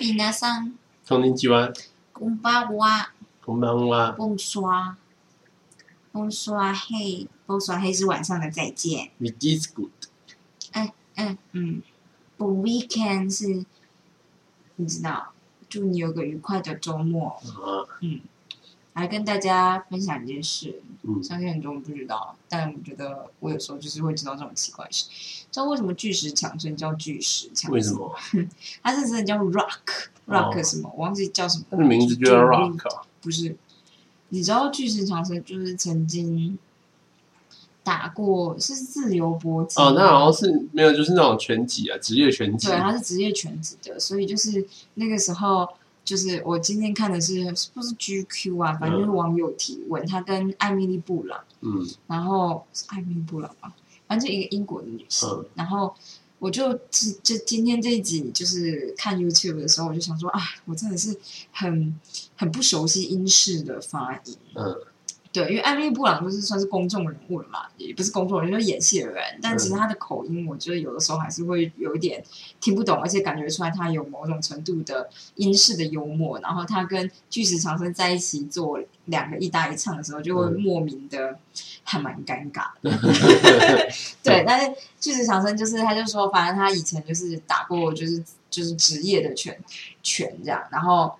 皆さん、こんにちは。こんばんは。こんばんは。 Bonsoir。Bonsoir，嘿，Bonsoir，嘿是晚上的再见。 It is good。嗯嗯，Bon weekend 是，你知道，祝你有个愉快的周末。啊， 来跟大家分享一件事，嗯，相信很多人不知道，但我觉得我有时候就是会知道这种奇怪事。知道为什么巨石强森叫巨石强森？为什？么？他是真的叫 Rock，Rock 什么？我忘记叫什么。他的名字就叫 Rock 啊。不是，你知道巨石强森就是曾经打过是自由搏击哦，那好像是没有，就是那种拳击啊，职业拳击。对，他是职业拳击的，所以就是那个时候，就是我今天看的是是不是 GQ 啊，反正就是网友提问，他跟艾米丽布朗，嗯然后是艾米丽布朗吧，反正就一个英国的女性，嗯然后。我就这这今天这一集就是看 YouTube 的时候，我就想说，啊，我真的是很很不熟悉英式的发音。嗯对，因为艾米布朗就是算是公众人物了嘛，也不是公众人物，就是演戏的人。但其实他的口音，我觉得有的时候还是会有一点听不懂，而且感觉出来他有某种程度的英式的幽默。然后他跟巨石强森在一起做两个一搭一唱的时候，就会莫名的还蛮尴尬的。对，但是巨石强森就是他就说，反正他以前就是打过就是就是职业的拳拳这样，然后。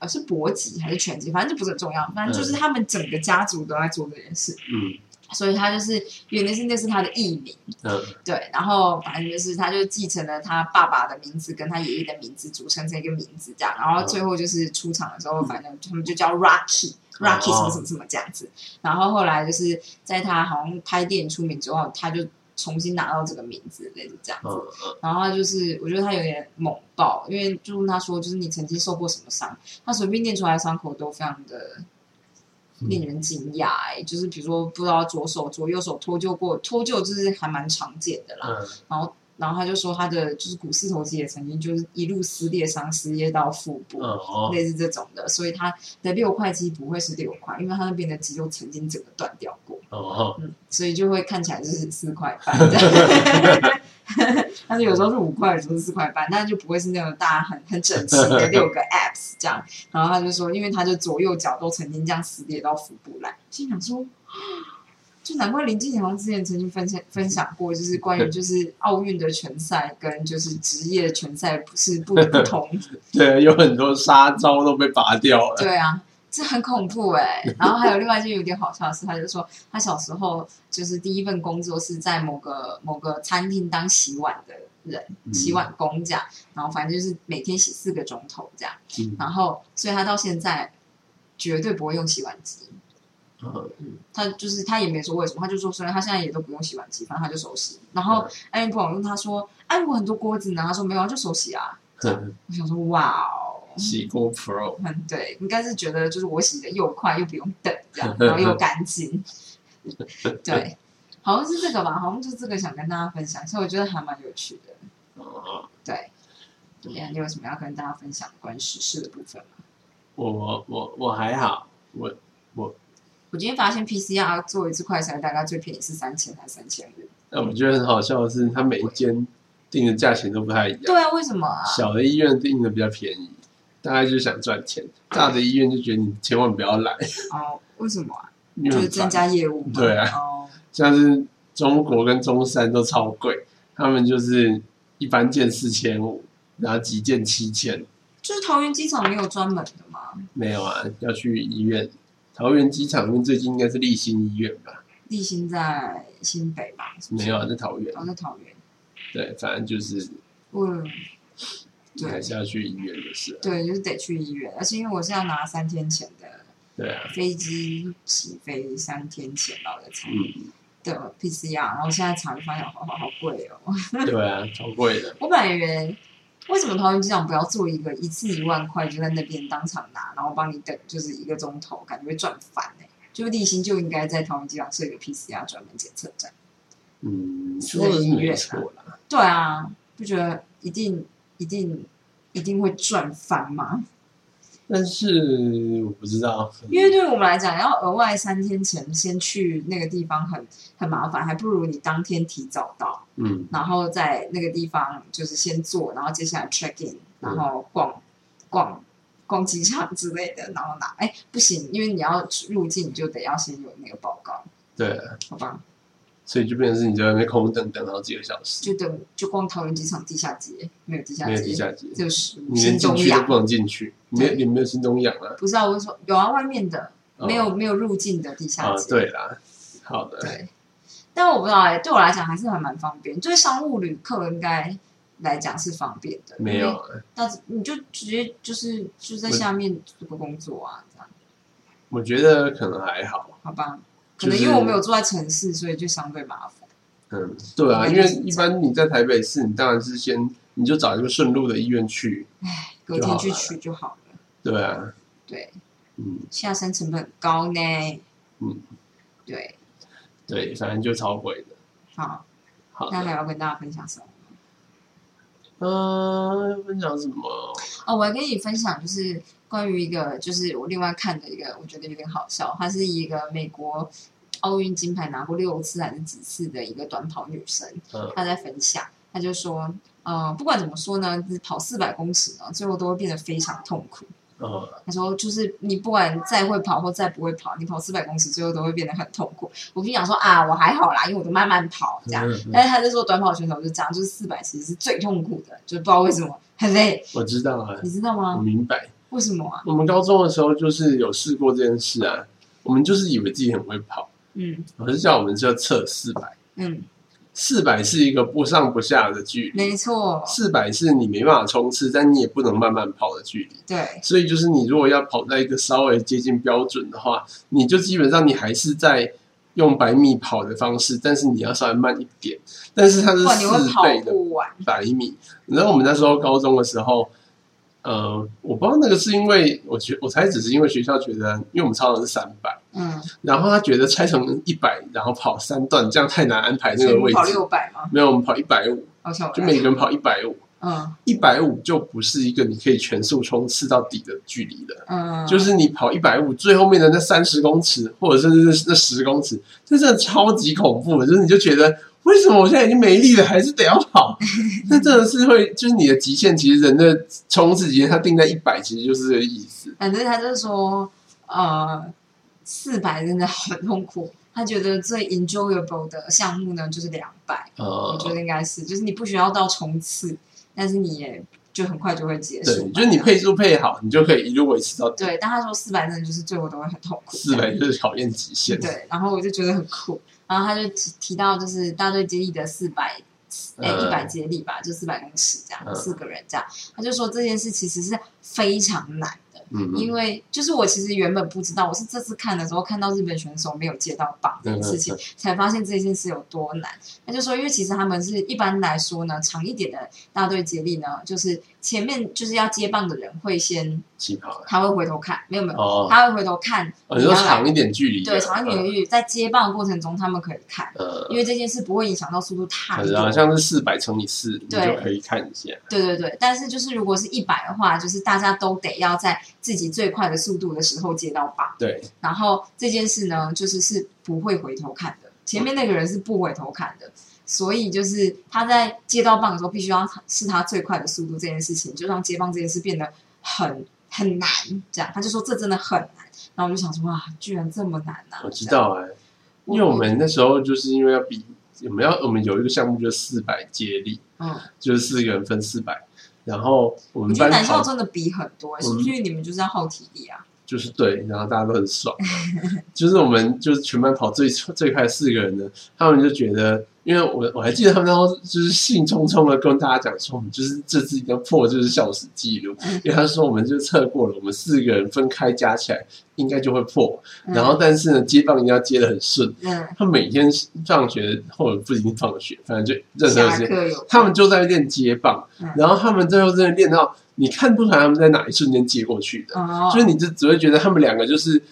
呃，是搏击还是拳击？反正就不是很重要。反正就是他们整个家族都在做这件事，嗯所以他就是原来是那是他的艺名，嗯对。然后反正就是他就继承了他爸爸的名字跟他爷爷的名字组成成一个名字这样。然后最后就是出场的时候，反正他们就叫 Rocky。Rocky 什么什么什么这样子，然后后来就是在他好像拍电影出名之后，他就重新拿到这个名字，类似这样子。然后他就是，我觉得他有点猛爆，因为就问他说，就是你曾经受过什么伤，他随便念出来的伤口都非常的令人惊讶、哎，就是比如说不知道左手左右手脱臼过，脱臼就是还蛮常见的啦。嗯然后然后他就说他的就是股四头肌也曾经就是一路撕裂伤，撕裂到腹部。嗯哦类似这种的，所以他的六块肌不会是六块，因为他那边的肌肉曾经整个断掉过。哦嗯，所以就会看起来就是四块半这样。但是有时候是五块，有时候是四块半，但就不会是那种大家很很整齐的六个 apps 这样。然后他就说，因为他就左右脚都曾经这样撕裂到腹部来，心想说，就难怪林志颖好像之前曾经分享分享过，就是关于就是奥运的拳赛跟就是职业拳赛不是不不同 对，有很多杀招都被拔掉了。对啊，这很恐怖哎、然后还有另外一件有点好笑的事，他就说他小时候就是第一份工作是在某个某个餐厅当洗碗的人，嗯洗碗工这样。然后反正就是每天洗四个钟头这样。嗯然后所以他到现在绝对不会用洗碗机。嗯嗯，他就是他也没说为什么，他就说虽然他现在也都不用洗碗机，反正他就手洗。然后艾米布朗问他说：“哎，我很多锅子呢。”他说：“没有啊，就手洗啊。”嗯，我想说，哇哦，洗锅 Pro。嗯，对，应该是觉得就是我洗的又快又不用等这样，然后又干净。对，好像是这个吧，好像就这个想跟大家分享，所以我觉得还蛮有趣的。哦，对，怎么样？你有什么要跟大家分享关于时事的部分吗？我我我我还好，我我我今天发现 PCR 做一次快筛大概最便宜是三千还是三千五？但我觉得很好笑的是，它每一间定的价钱都不太一样。对啊，为什么啊？小的医院定的比较便宜，大概就是想赚钱；大的医院就觉得你千万不要来，哦，为什么啊？就是增。加业务嘛。对啊哦，像是中国跟中山都超贵，他们就是一般件四千五，然后急件七千。就是桃园机场没有专门的吗。没有啊，要去医院。桃园机场跟最近应该是立新医院吧？立新在新北吧？是是没有啊，在桃园。哦，在桃园。对，反正就是嗯，对还是要去医院的事。对，就是得去医院，而且因为我是要拿三天前的对啊，飞机起飞三天前到的才嗯，的 PCR，然后现在查就发现好好好贵哦。对啊，超贵的。我本来以为为什么桃园机场不要做一个一次一万块就在那边当场拿，然后帮你等就是一个钟头，感觉会赚翻呢、就立新就应该在桃园机场设一个 PCR 专门检测站。嗯，说的是没错啦。对啊，就觉得一定一定一定会赚翻吗？但是我不知道，因为对我们来讲，要额外三天前先去那个地方很很麻烦，还不如你当天提早到，嗯然后在那个地方就是先做，然后接下来 check in，然后逛逛逛机场之类的，然后拿哎不行，因为你要入境你就得要先有那个报告，对啊，好吧？所以就变成是你在外面空等等好几个小时，就等就逛桃园机场地下街，没有地下没有街，地下街，只有食物，你连进去都不能进去，没有没有新东阳啊，不是啊，我是说有啊，外面的哦没有没有入境的地下啊街，对啦，好的，对，但我不知道哎、对我来讲还是还蛮方便。对商务旅客应该来讲是方便的，没有，啊，但是你就直接就是就在下面做个工作啊，这样我觉得可能还好，好吧？可能因为我没有住在城市，所以就相对麻烦。嗯，对啊，因为一般你在台北市，你当然是先你就找一个顺路的医院去，隔天去取就好了。对啊，对，嗯，下山成本很高呢。嗯，对，对，反正就超贵的。好，好，那还要跟大家分享什么？嗯，分享什么？哦，我还跟你分享，就是关于一个，就是我另外看的一个，我觉得有点好笑。她是一个美国奥运金牌拿过六次还是几次的一个短跑女生，嗯她在分享，她就说，呃，不管怎么说呢，就是跑四百公尺呢，最后都会变得非常痛苦。嗯，她说，就是你不管再会跑或再不会跑，你跑四百公尺最后都会变得很痛苦。我心想说啊，我还好啦，因为我都慢慢跑这样。嗯嗯但是他在说短跑选手就这样，就是四百其实是最痛苦的，就不知道为什么很累，我知道啊，你知道吗？我明白。为什么啊？我们高中的时候就是有试过这件事啊，我们就是以为自己很会跑，嗯老师叫我们就要测四百，嗯，四百是一个不上不下的距离，没错，四百是你没办法冲刺，但你也不能慢慢跑的距离。对，所以就是你如果要跑在一个稍微接近标准的话，你就基本上你还是在用百米跑的方式，但是你要稍微慢一点。但是它是四倍的。百米。然后我们那时候高中的时候，呃，我不知道那个是因为我觉我猜只是因为学校觉得，因为我们操场是三百，嗯，然后他觉得拆成一百，然后跑三段，这样太难安排那个位置。六百吗？没有，我们跑一百五，就每个人跑一百五。嗯一百五就不是一个你可以全速冲刺到底的距离了。嗯，就是你跑一百五，最后面的那三十公尺，或者是那那十公尺，这真的超级恐怖的。就是你就觉得，为什么我现在已经没力了，还是得要跑？那真的是会，就是你的极限，其实人的冲刺极限，它定在一百，其实就是这个意思。反正他就说，呃，四百真的很痛苦。他觉得最 enjoyable 的项目呢，就是两百。我觉呃，得应该是，就是你不需要到冲刺，但是你也就很快就会结束对，就是你配速配好，你就可以一路维持到底。对，但他说四百真的就是最后都会很痛苦。四百就是考验极限。对，然后我就觉得很酷。然后他就提提到就是大队接力的四百，哎，嗯一百接力吧，就四百公尺这样，嗯四个人这样。他就说这件事其实是非常难的，嗯，因为就是我其实原本不知道，我是这次看的时候看到日本选手没有接到棒这件事情嗯，才发现这件事有多难。那就说，因为其实他们是一般来说呢，长一点的大队接力呢，就是前面就是要接棒的人会先起跑了。他会回头看，没有没有，哦，他会回头看哦你说要长一点距离，对，长一点的距离，在接棒的过程中，他们可以看，呃，因为这件事不会影响到速度太可能好多。像是四百乘以四，你对就可以看一下。对对对，但是就是如果是一百的话，就是大家都得要在自己最快的速度的时候接到棒，对，然后这件事呢，就是是不会回头看的，前面那个人是不回头看的。所以就是他在接到棒的时候，必须要是他最快的速度，这件事情就让接棒这件事变得很很难。这样，他就说这真的很难。然后我就想说，哇，居然这么难啊！我知道哎、因为我们那时候就是因为要比，我们要我们有一个项目就是四百接力，嗯，就是四个人分四百，然后我我觉得们班男校真的比很多、欸，是不是因为你们就是要耗体力啊？就是对，然后大家都很爽，就是我们就是全班跑最最快四个人的，他们就觉得，因为我我还记得他们当时就是兴冲冲的跟大家讲说，我们就是这次一定要破就是校史记录，嗯。因为他说我们就测过了，我们四个人分开加起来应该就会破，嗯。然后但是呢接棒一定要接的很顺。嗯，他每天放学或者不一定放学，反正就任何下时间，他们就在练接棒，嗯。然后他们最后真的练到你看不出来他们在哪一瞬间接过去的，所以你就只会觉得他们两个就是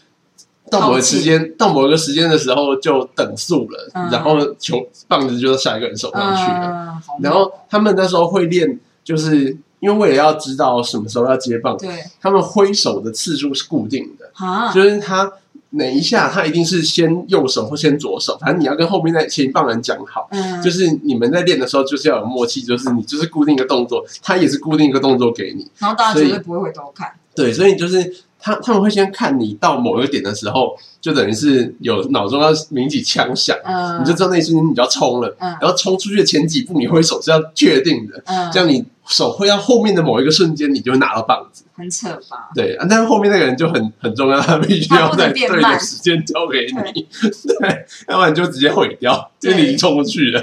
到某个时间，到某个时间的时候就等速了，嗯然后球棒子就到下一个人手上去了。嗯，然后他们那时候会练，就是因为为了要知道什么时候要接棒，对他们挥手的次数是固定的，啊，就是他哪一下他一定是先右手或先左手，反正你要跟后面那前一棒人讲好。嗯，就是你们在练的时候，就是要有默契，就是你就是固定一个动作，他也是固定一个动作给你。然后大家所以绝对不会回头看。对，所以就是他他们会先看你到某一个点的时候，就等于是有脑中要鸣起枪响，嗯，你就知道那一瞬间你就要冲了。嗯然后冲出去的前几步，你挥手是要确定的，嗯，这样你手挥到后面的某一个瞬间，你就会拿到棒子。很扯吧？对，啊但是后面那个人就很很重要，他必须要在对的时间交给你，对，要不然你就直接毁掉，因为你已经冲过去了。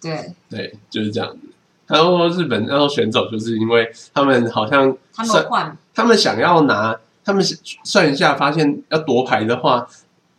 对，对，就是这样子。然后日本然后选手，就是因为他们好像他们换，他们想要拿，他们算一下，发现要夺牌的话，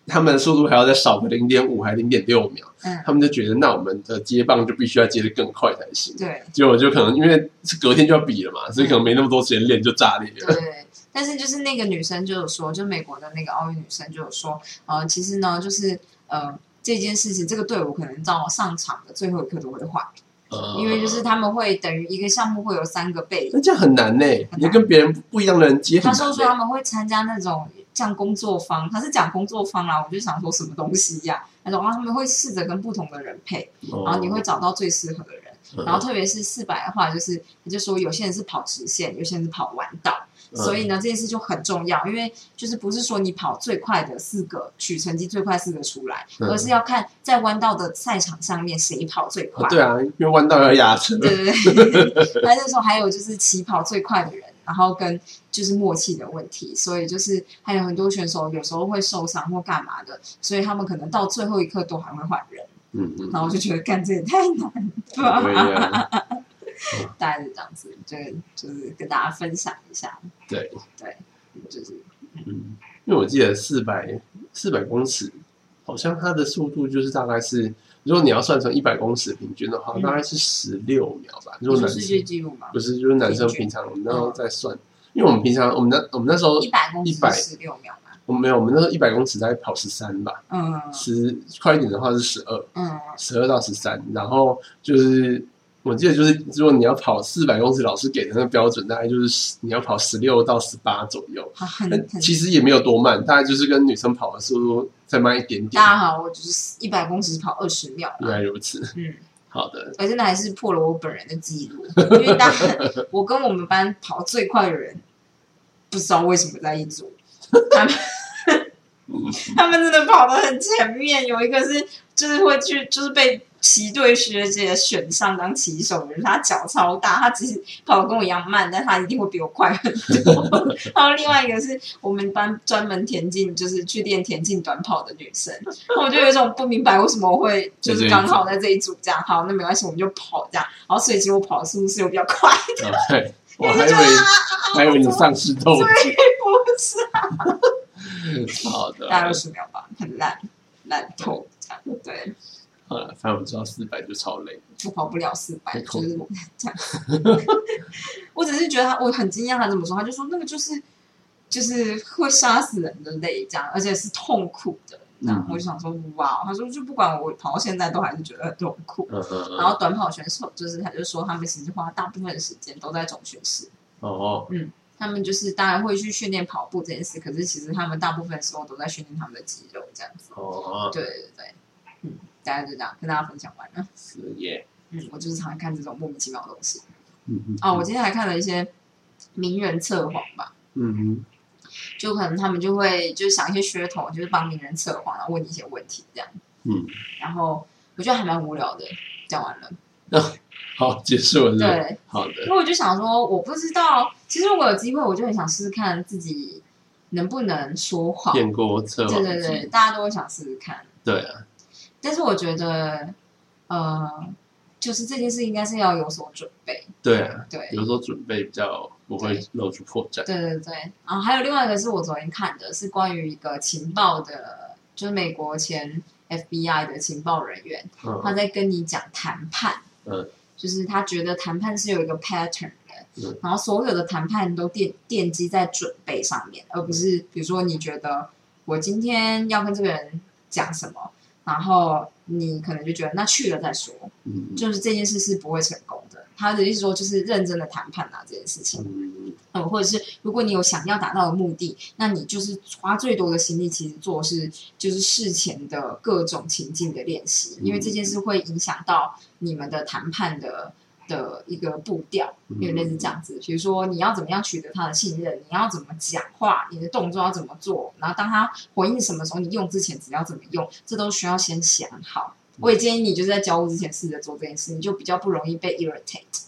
他们的速度还要再少个零点五还零点六秒，嗯，他们就觉得那我们的接棒就必须要接得更快才行。对结果就可能因为是隔天就要比了嘛，所以可能没那么多时间练就炸裂了。对。但是就是那个女生就有说，就美国的那个奥运女生就有说，呃，其实呢，就是呃这件事情，这个队伍可能到上场的最后一刻都会换，呃因为就是他们会等于一个项目会有三个备那这样很难呢，难你要跟别人不一样的人接很他说。说他们会参加那种像工作坊，他是讲工作坊啦，我就想说什么东西呀、那种啊他们会试着跟不同的人配，然后你会找到最适合的人。哦然后特别是四百的话，就是他就说有些人是跑直线，有些人是跑弯道，嗯所以呢这件事就很重要，因为就是不是说你跑最快的四个取成绩最快四个出来，嗯而是要看在弯道的赛场上面谁跑最快。哦对啊，因为弯道要压车。对对对，那那时候还有就是起跑最快的人，然后跟就是默契的问题，所以就是还有很多选手有时候会受伤或干嘛的，所以他们可能到最后一刻都还会换人，嗯嗯，然后我就觉得干这也太难了吧，啊，大概是这样子，就就是跟大家分享一下，对，对，就是嗯，因为我记得四百四百公尺，好像它的速度就是大概是，如果你要算成一百公尺平均的话，嗯。大概是十六秒吧。如果男生世界纪录嘛，不是，就是男生平常我们那时候在算，因为我们平常我们那我们那时候一百公尺100十六秒嘛，我们没有，我们那时候一百公尺大概跑十三吧，嗯。十快一点的话是十二，嗯。十二到十三，然后就是我记得就是如果你要跑四百公尺，老师给的那个标准大概就是十你要跑十六到十八左右。其实也没有多慢，大概就是跟女生跑的速度再慢一点点大。家好，我就是一百公尺跑二十秒原啦，来如此，嗯。好的，而真的还是破了我本人的记录，因为当我跟我们班跑最快的人，不知道为什么在一组，他们 他们真的跑得很前面，有一个是就是会去就是被骑队学姐选上当骑手的人，他脚超大，他只是跑得跟我一样慢，但他一定会比我快很多。然后另外一个是我们班专门田径，就是去练田径短跑的女生，我就有一种不明白为什么我会就是刚好在这一组这样，好，那没关系，我们就跑这样。然后所以其实我跑的速度是有比较快，的对，我还以为 还以为你丧失斗志，不是 好的，大概二十秒吧，很烂烂透这样。对，呃，反正我知道四百就超累，我跑不了四百，太就是恐怖这样。我只是觉得他，我很惊讶他怎么说，他就说那个就是就是会杀死人的累，这样，而且是痛苦的。这样，嗯我就想说，哇！他说，就不管我跑到现在，都还是觉得很痛苦。嗯嗯嗯，然后短跑选手就是，他就说他们其实花大部分的时间都在总训室，哦，他们就是当然会去训练跑步这件事，可是其实他们大部分时候都在训练他们的肌肉这样子。哦，对对对，嗯，大家就这样跟大家分享完了。是耶，嗯，我就是常常看这种莫名其妙的东西。嗯嗯，哦，我今天还看了一些名人测谎吧，嗯就可能他们就会就是想一些噱头，就是帮名人测谎，然后问你一些问题这样。嗯，然后我觉得还蛮无聊的。讲完了，好，结束了，对，好的因，为我就想说，我不知道，其实如果有机会，我就很想试试看自己能不能说谎。骗过测谎对对对，大家都会想试试看。对啊，但是我觉得，呃，就是这件事应该是要有所准备。对啊，对，有时候准备比较不会露出破绽，对对对，然后还有另外一个是我昨天看的，是关于一个情报的，就是美国前 FBI 的情报人员，他嗯在跟你讲谈判，嗯，就是他觉得谈判是有一个 pattern 然后所有的谈判都奠奠基在准备上面，而不是比如说你觉得我今天要跟这个人讲什么，然后你可能就觉得那去了再说，嗯就是这件事是不会成功的。他的意思说就是认真的谈判啊这件事情。嗯嗯，或者是如果你有想要达到的目的，那你就是花最多的心力，其实做是就是事前的各种情境的练习，因为这件事会影响到你们的谈判的的一个步调，有点类似这样子。比如说你要怎么样取得他的信任，你要怎么讲话，你的动作要怎么做，然后当他回应什么时候，你用之前只要怎么用，这都需要先想好。我也建议你就是在交互之前试着做这件事，你就比较不容易被 irritate。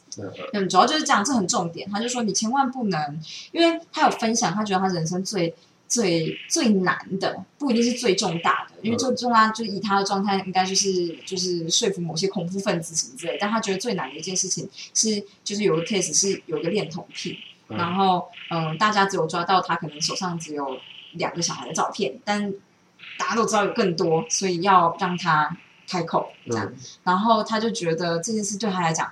嗯，主要就是这样，这很重点。他就说你千万不能，因为他有分享，他觉得他人生最最最难的，不一定是最重大的，因为最重大就以他的状态，应该就是就是说服某些恐怖分子什么之类。但他觉得最难的一件事情是，就是有个 case 是有个恋童癖，然后嗯，大家只有抓到他可能手上只有两个小孩的照片，但大家都知道有更多，所以要让他开口这样。然后他就觉得这件事对他来讲。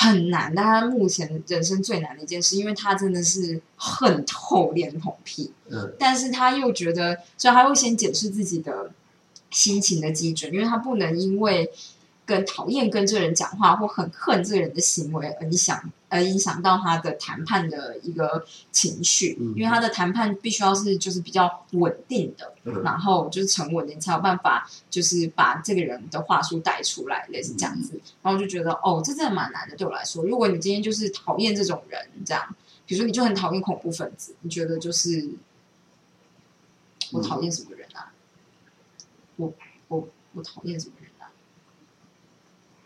很难，但他目前人生最难的一件事，因为他真的是恨透脸红屁，嗯，但是他又觉得，所以他会先检视自己的心情的基准，因为他不能因为。跟讨厌跟这个人讲话，或很恨这个人的行为，而影响而影响到他的谈判的一个情绪，因为他的谈判必须要是就是比较稳定的，然后就是沉稳你，才有办法就是把这个人的话术带出来，类似这样子。然后就觉得哦，这真的蛮难的，对我来说。如果你今天就是讨厌这种人，这样，比如说你就很讨厌恐怖分子，你觉得就是我讨厌什么人啊？我我我讨厌什么人啊？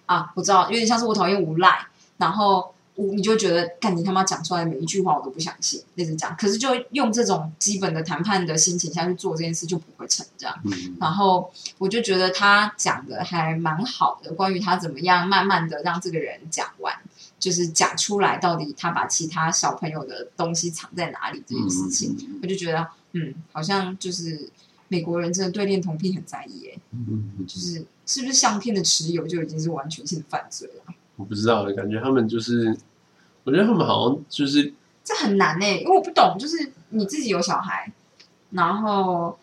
啊，我知道，有点像是我讨厌无赖，然后我你就觉得，干你他妈讲出来每一句话我都不相信，类似这样。可是就用这种基本的谈判的心情下去做这件事，就不会成这样。然后我就觉得他讲的还蛮好的，关于他怎么样慢慢的让这个人讲完，就是讲出来到底他把其他小朋友的东西藏在哪里这件事情，我就觉得，嗯，好像就是美国人真的对恋童癖很在意，哎，就是。是不是相片的持有就已经是完全性犯罪了？我不知道，感觉他们就是，我觉得他们好像就是这很难呢，因为我不懂，就是你自己有小孩，然后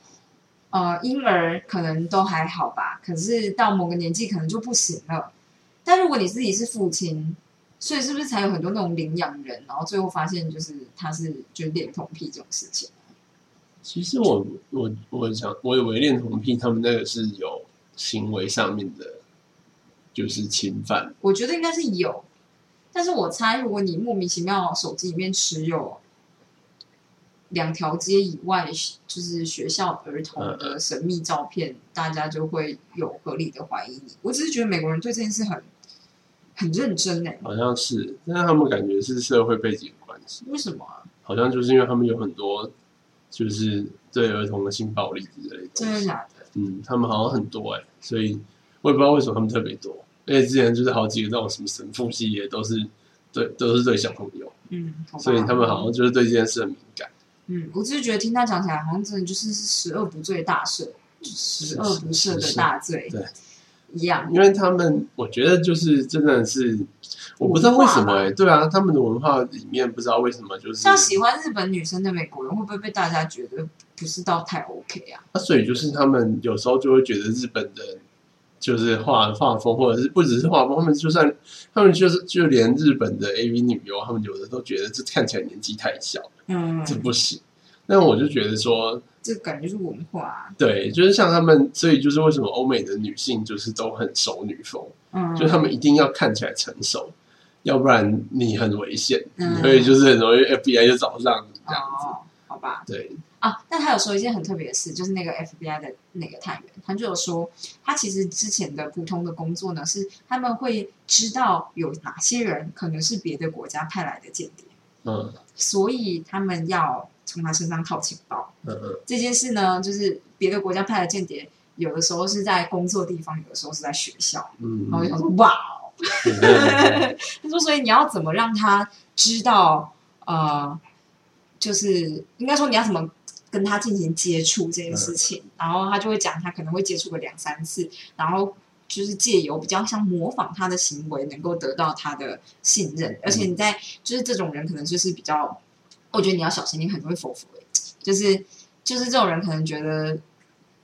呃婴儿可能都还好吧，可是到某个年纪可能就不行了。但如果你自己是父亲，所以是不是才有很多那种领养人，然后最后发现就是他是就是恋童癖这种事情？其实我我我想，我以为恋童癖他们那个是有。行为上面的，就是侵犯。我觉得应该是有，但是我猜，如果你莫名其妙手机里面持有两条街以外，就是学校儿童的神秘照片，大家就会有合理的怀疑你。我只是觉得美国人对这件事很很认真哎，好像是，但是他们感觉是社会背景关系。为什么啊？好像就是因为他们有很多就是对儿童的性暴力之类的。真的假的？嗯，他们好像很多哎，所以我也不知道为什么他们特别多。而且之前就是好几个那种什么神父系列，都是对，都是对小朋友。嗯，所以他们好像就是对这件事很敏感。嗯，我只是觉得听他讲起来，好像真的就是十恶不罪大赦，十恶不赦的大罪，对，一样。因为他们，我觉得就是真的是，我不知道为什么哎，对啊，他们的文化里面不知道为什么就是像喜欢日本女生的美国人，会不会被大家觉得？不是到太 OK 啊，那所以就是他们有时候就会觉得日本的，就是画画风，或者是不只是画风，他们就算他们就是就连日本的 AV 女优，他们有的都觉得这看起来年纪太小，嗯，这不行。那我就觉得说，这感觉是文化，对，就是像他们，所以就是为什么欧美的女性就是都很熟女风，嗯，就他们一定要看起来成熟，要不然你很危险，嗯所以就是很容易 FBI 就找上你这样子，好吧？对。啊，但他有说一件很特别的事，就是那个 FBI 的那个探员，他就有说，他其实之前的普通的工作呢，是他们会知道有哪些人可能是别的国家派来的间谍，嗯，所以他们要从他身上套情报。嗯嗯，这件事呢，就是别的国家派的间谍，有的时候是在工作地方，有的时候是在学校。嗯，然后就想说，哇，他说，所以你要怎么让他知道？呃，就是应该说你要怎么？跟他进行接触这件事情，然后他就会讲，他可能会接触个两三次，然后就是借由比较像模仿他的行为，能够得到他的信任。而且你在就是这种人，可能就是比较，我觉得你要小心，你很容易否否。就是就是这种人，可能觉得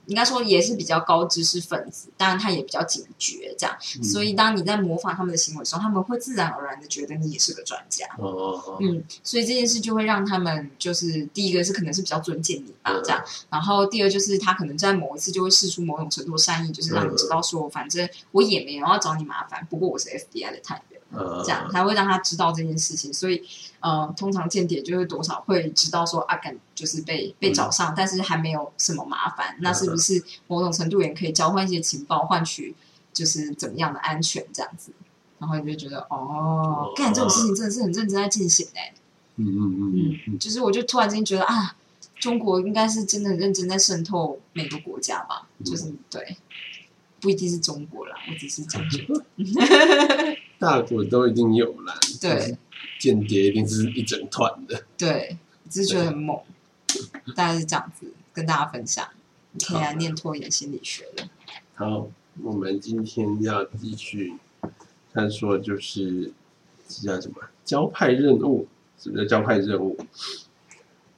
应该说也是比较高知识分子，当然他也比较警觉，这样。嗯所以当你在模仿他们的行为的时候，他们会自然而然的觉得你也是个专家。哦哦哦，嗯，所以这件事就会让他们就是第一个是可能是比较尊敬你吧，嗯这样，然后第二就是他可能在某一次就会试出某种程度的善意，就是让你知道说，反正我也没有要找你麻烦，不过我是 FBI 的探员，呃这样才会让他知道这件事情。所以，呃，通常间谍就会多少会知道说啊，敢就是被被找上，但是还没有什么麻烦，那是不是某种程度也可以交换一些情报，换取就是怎么样的安全这样子？然后你就觉得哦，干这种事情真的是很认真在进行哎、嗯嗯嗯嗯嗯，就是我就突然间觉得啊，中国应该是真的很认真在渗透每个国家吧，嗯就是对，不一定是中国啦，我只是这样觉得。大国都一定有啦，对，间谍一定是一整团的。对，只是觉得很猛，大概是这样子跟大家分享。你可以来念拖延心理学了。好，我们今天要继续他说就是这叫什么交派任务？什么叫交派任务？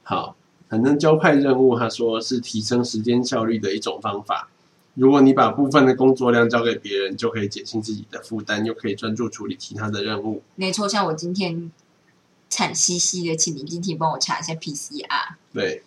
好，反正交派任务，他说是提升时间效率的一种方法。如果你把部分的工作量交给别人，就可以减轻自己的负担，又可以专注处理其他的任务。没错，像我今天惨兮兮的，请你今天帮我查一下 PCR。对，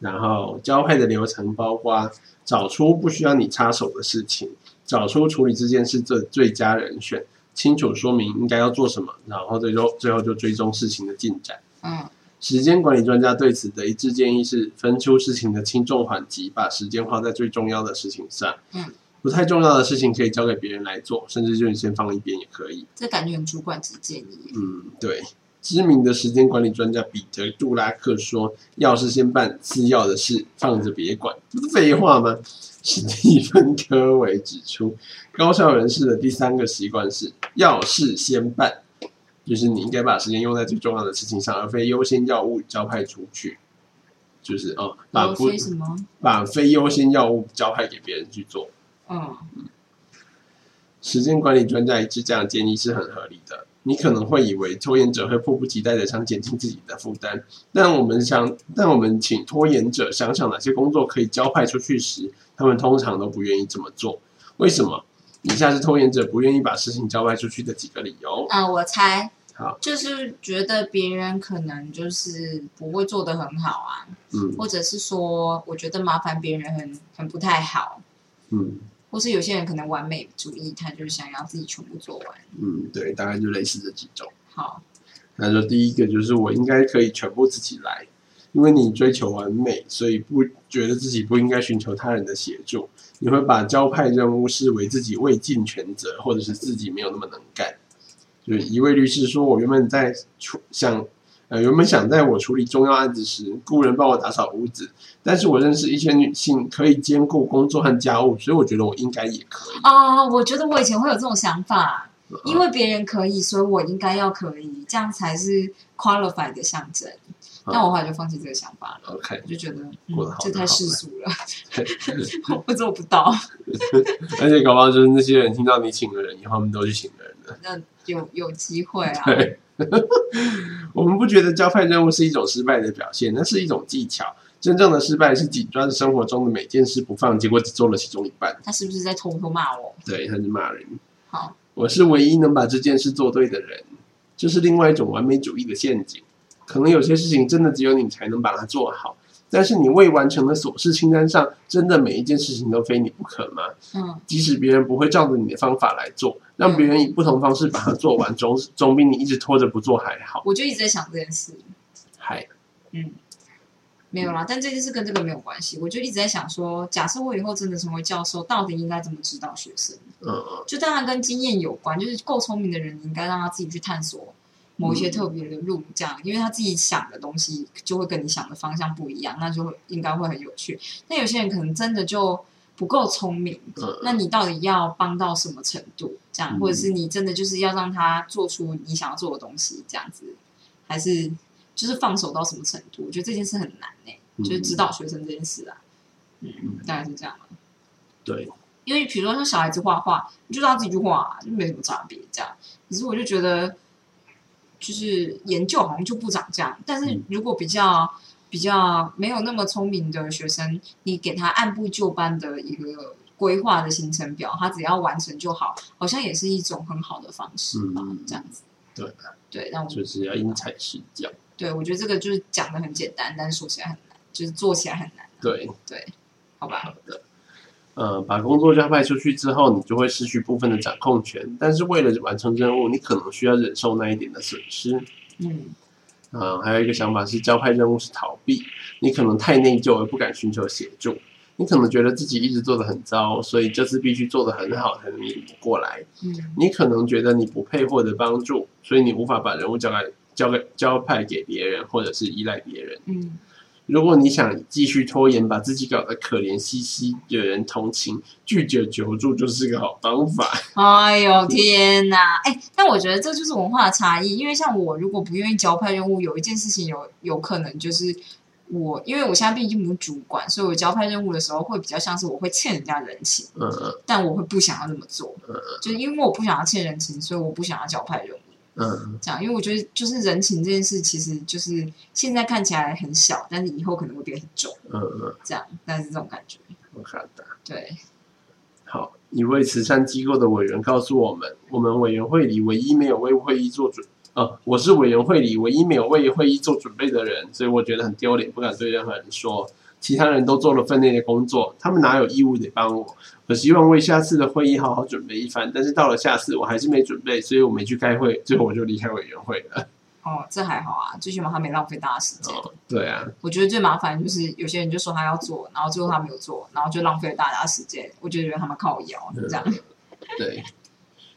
然后交配的流程包括找出不需要你插手的事情，找出处理这件事的最佳人选，清楚说明应该要做什么，然后最终最后就追踪事情的进展。嗯，时间管理专家对此的一致建议是，分出事情的轻重缓急，把时间花在最重要的事情上。嗯，不太重要的事情可以交给别人来做，甚至就你先放一边也可以。这感觉很主管级建议。嗯，对。知名的时间管理专家彼得·杜拉克说：“要事先办，次要的事放着别管。”不是废话吗？史蒂芬·科维指出，高效人士的第三个习惯是要事先办，就是你应该把时间用在最重要的事情上，而非优先药物交派出去。就是哦，把非什么？把非优先药物交派给别人去做。嗯，时间管理专家一致这样建议是很合理的。你可能会以为拖延者会迫不及待的想减轻自己的负担，但我们想，但我们请拖延者想想哪些工作可以交派出去时，他们通常都不愿意这么做。为什么？以下是拖延者不愿意把事情交外出去的几个理由。啊，我猜，好，就是觉得别人可能就是不会做得很好啊，嗯或者是说，我觉得麻烦别人很很不太好，嗯或是有些人可能完美主义，他就是想要自己全部做完。嗯，对，大概就类似这几种。好，那说第一个就是我应该可以全部自己来，因为你追求完美，所以不觉得自己不应该寻求他人的协助。你会把交派任务视为自己未尽全责，或者是自己没有那么能干。就是一位律师说，我原本在处想，呃，原本想在我处理重要案子时，雇人帮我打扫屋子，但是我认识一些女性可以兼顾工作和家务，所以我觉得我应该也可以。哦，我觉得我以前会有这种想法，因为别人可以，所以我应该要可以，这样才是 qualified 的象征。但我后来就放弃这个想法了，OK，我就觉得，这太世俗了，我做不到。而且搞不好就是那些人听到你请了人以后，他们都去请人了。那有有机会啊，对，我们不觉得交派任务是一种失败的表现，那是一种技巧。真正的失败是紧抓着生活中的每件事不放，结果只做了其中一半。他是不是在偷偷骂我？对，他是骂人。好，我是唯一能把这件事做对的人，这是另外一种完美主义的陷阱。可能有些事情真的只有你才能把它做好，但是你未完成的琐事清单上，真的每一件事情都非你不可吗？嗯，即使别人不会照着你的方法来做，让别人以不同方式把它做完，总总比你一直拖着不做还好。我就一直在想这件事。还嗯，没有啦，但这件事跟这个没有关系。我就一直在想说，假设我以后真的成为教授，到底应该怎么指导学生？嗯就当然跟经验有关，就是够聪明的人，你应该让他自己去探索某一些特别的路，这样，因为他自己想的东西就会跟你想的方向不一样，那就会应该会很有趣。那有些人可能真的就不够聪明，嗯那你到底要帮到什么程度？这样，嗯或者是你真的就是要让他做出你想要做的东西，这样子，还是就是放手到什么程度？我觉得这件事很难呢、嗯就是指导学生这件事啊，嗯，大概是这样吧。对，因为比如说像小孩子画画，你就让他自己去画、就没什么差别这样。可是我就觉得，就是研究好像就不长这样。但是如果比较比较没有那么聪明的学生，你给他按部就班的一个规划的行程表，他只要完成就好，好像也是一种很好的方式吧，嗯这样子。对对，让我就是要因材施教。对我觉得这个就是讲的很简单，但是说起来很难，就是做起来很难。对，对，好吧好，的。呃，把工作交派出去之后，你就会失去部分的掌控权。但是为了完成任务，你可能需要忍受那一点的损失。嗯啊、还有一个想法是，交派任务是逃避，你可能太内疚而不敢寻求协助。你可能觉得自己一直做的很糟，所以这次必须做的很好才能弥补过来。嗯你可能觉得你不配获得帮助，所以你无法把人物交给交给交派给别人，或者是依赖别人。嗯如果你想继续拖延，把自己搞得可怜兮兮，惹人同情，拒绝求助就是个好方法。哎呦天哪！哎，但我觉得这就是文化的差异，因为像我如果不愿意交派任务，有一件事情有有可能就是我，因为我现在毕竟不是主管，所以我交派任务的时候会比较像是我会欠人家人情，嗯嗯但我会不想要那么做嗯，就是因为我不想要欠人情，所以我不想要交派任务。嗯，这样，因为我觉得就是人情这件事，其实就是现在看起来很小，但是以后可能会变很重，嗯嗯，这样，但是这种感觉，我看到。对，好，一位慈善机构的委员告诉我们，我们委员会里唯一没有为会议做准，呃，我是委员会里唯一没有为会议做准备的人，所以我觉得很丢脸，不敢对任何人说。其他人都做了分内的工作，他们哪有义务得帮我？我希望为下次的会议好好准备一番，但是到了下次我还是没准备，所以我没去开会，最后我就离开委员会了。哦，这还好啊，最起码他没浪费大家时间。哦，对啊，我觉得最麻烦就是有些人就说他要做，然后最后他没有做，然后就浪费了大家时间，我就觉得他们靠腰这样。对，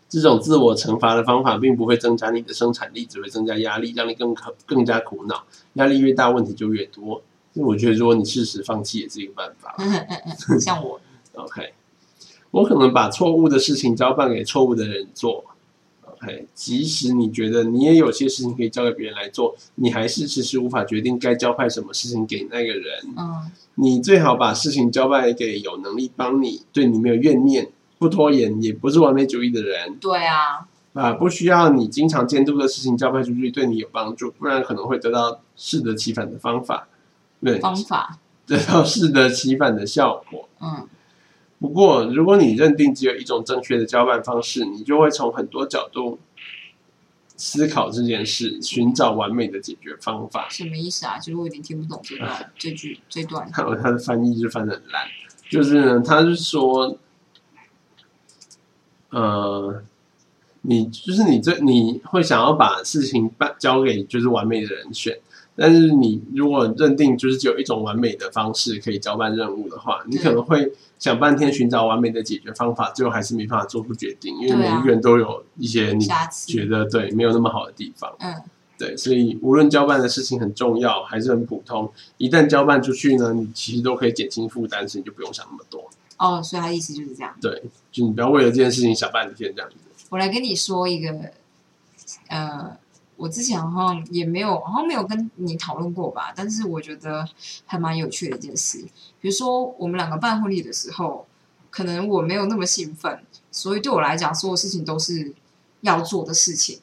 这种自我惩罚的方法并不会增加你的生产力，只会增加压力，让你更可更加苦恼。压力越大，问题就越多。所以我觉得，如果你适时放弃，也是一个办法。像我，OK，我可能把错误的事情交办给错误的人做。OK，即使你觉得你也有些事情可以交给别人来做，你还是迟迟无法决定该交派什么事情给那个人。嗯你最好把事情交办给有能力帮你、对你没有怨念、不拖延，也不是完美主义的人。对啊，啊，不需要你经常监督的事情交派出去对你有帮助，不然可能会得到适得其反的方法，对，方法，得到适得其反的效果。嗯不过，如果你认定只有一种正确的交办方式，你就会从很多角度思考这件事，寻找完美的解决方法。什么意思啊？其实我有点听不懂这段 这句这段。还有他的翻译就翻的很烂，就是呢，他是说，呃，你就是你这你会想要把事情办交给就是完美的人选，但是你如果认定就是只有一种完美的方式可以交办任务的话，你可能会想半天寻找完美的解决方法，最后还是没办法做出决定，因为每一个人都有一些你觉得对没有那么好的地方。嗯对，所以无论交办的事情很重要还是很普通，一旦交办出去呢，你其实都可以减轻负担，所以你就不用想那么多。哦，所以他意思就是这样。对，就你不要为了这件事情想半天这样子。我来跟你说一个，呃，我之前好像也没有，好像没有跟你讨论过吧，但是我觉得还蛮有趣的一件事。比如说我们两个办婚礼的时候，可能我没有那么兴奋，所以对我来讲，所有事情都是要做的事情，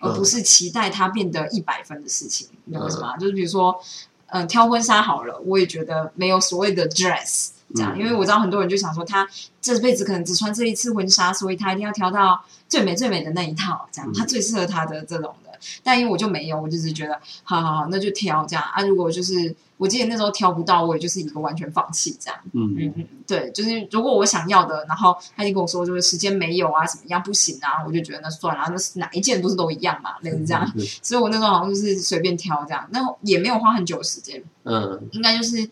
而不是期待它变得一百分的事情。你懂我意思吗？就是比如说，嗯、挑婚纱好了，我也觉得没有所谓的 dress。这样，嗯因为我知道很多人就想说，他这辈子可能只穿这一次婚纱，所以他一定要挑到最美最美的那一套，这样嗯他最适合他的这种的。但因为我就没有，我就只是觉得，好好好，那就挑这样啊。如果就是我记得那时候挑不到，我也就是一个完全放弃这样。嗯嗯嗯，对，就是如果我想要的，然后他就跟我说就是时间没有啊，怎么样不行啊，我就觉得那算了，那是哪一件不是都一样嘛，类似这样。嗯所以我那时候好像就是随便挑这样，那也没有花很久时间。嗯应该就是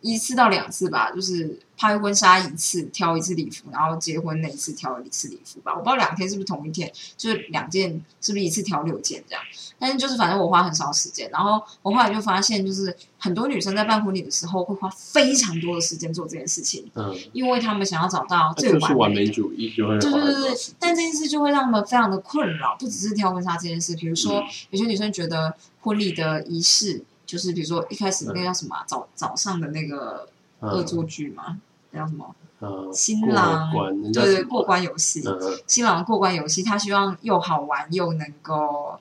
一次到两次吧，就是拍婚纱一次挑一次礼服，然后结婚那一次挑一次礼服吧。我不知道两天是不是同一天，就是两件是不是一次挑六件这样。但是就是反正我花很少时间，然后我后来就发现，就是很多女生在办婚礼的时候会花非常多的时间做这件事情，嗯，因为他们想要找到最那就是完美主义，就会对对对但这件事就会让他们非常的困扰，不只是挑婚纱这件事。比如说，嗯有些女生觉得婚礼的仪式，就是比如说一开始那个叫什么啊、早早上的那个恶作剧嘛，那叫什么？嗯，新郎。过关，对对，过关游戏。嗯新郎过关游戏，他希望又好玩又能够，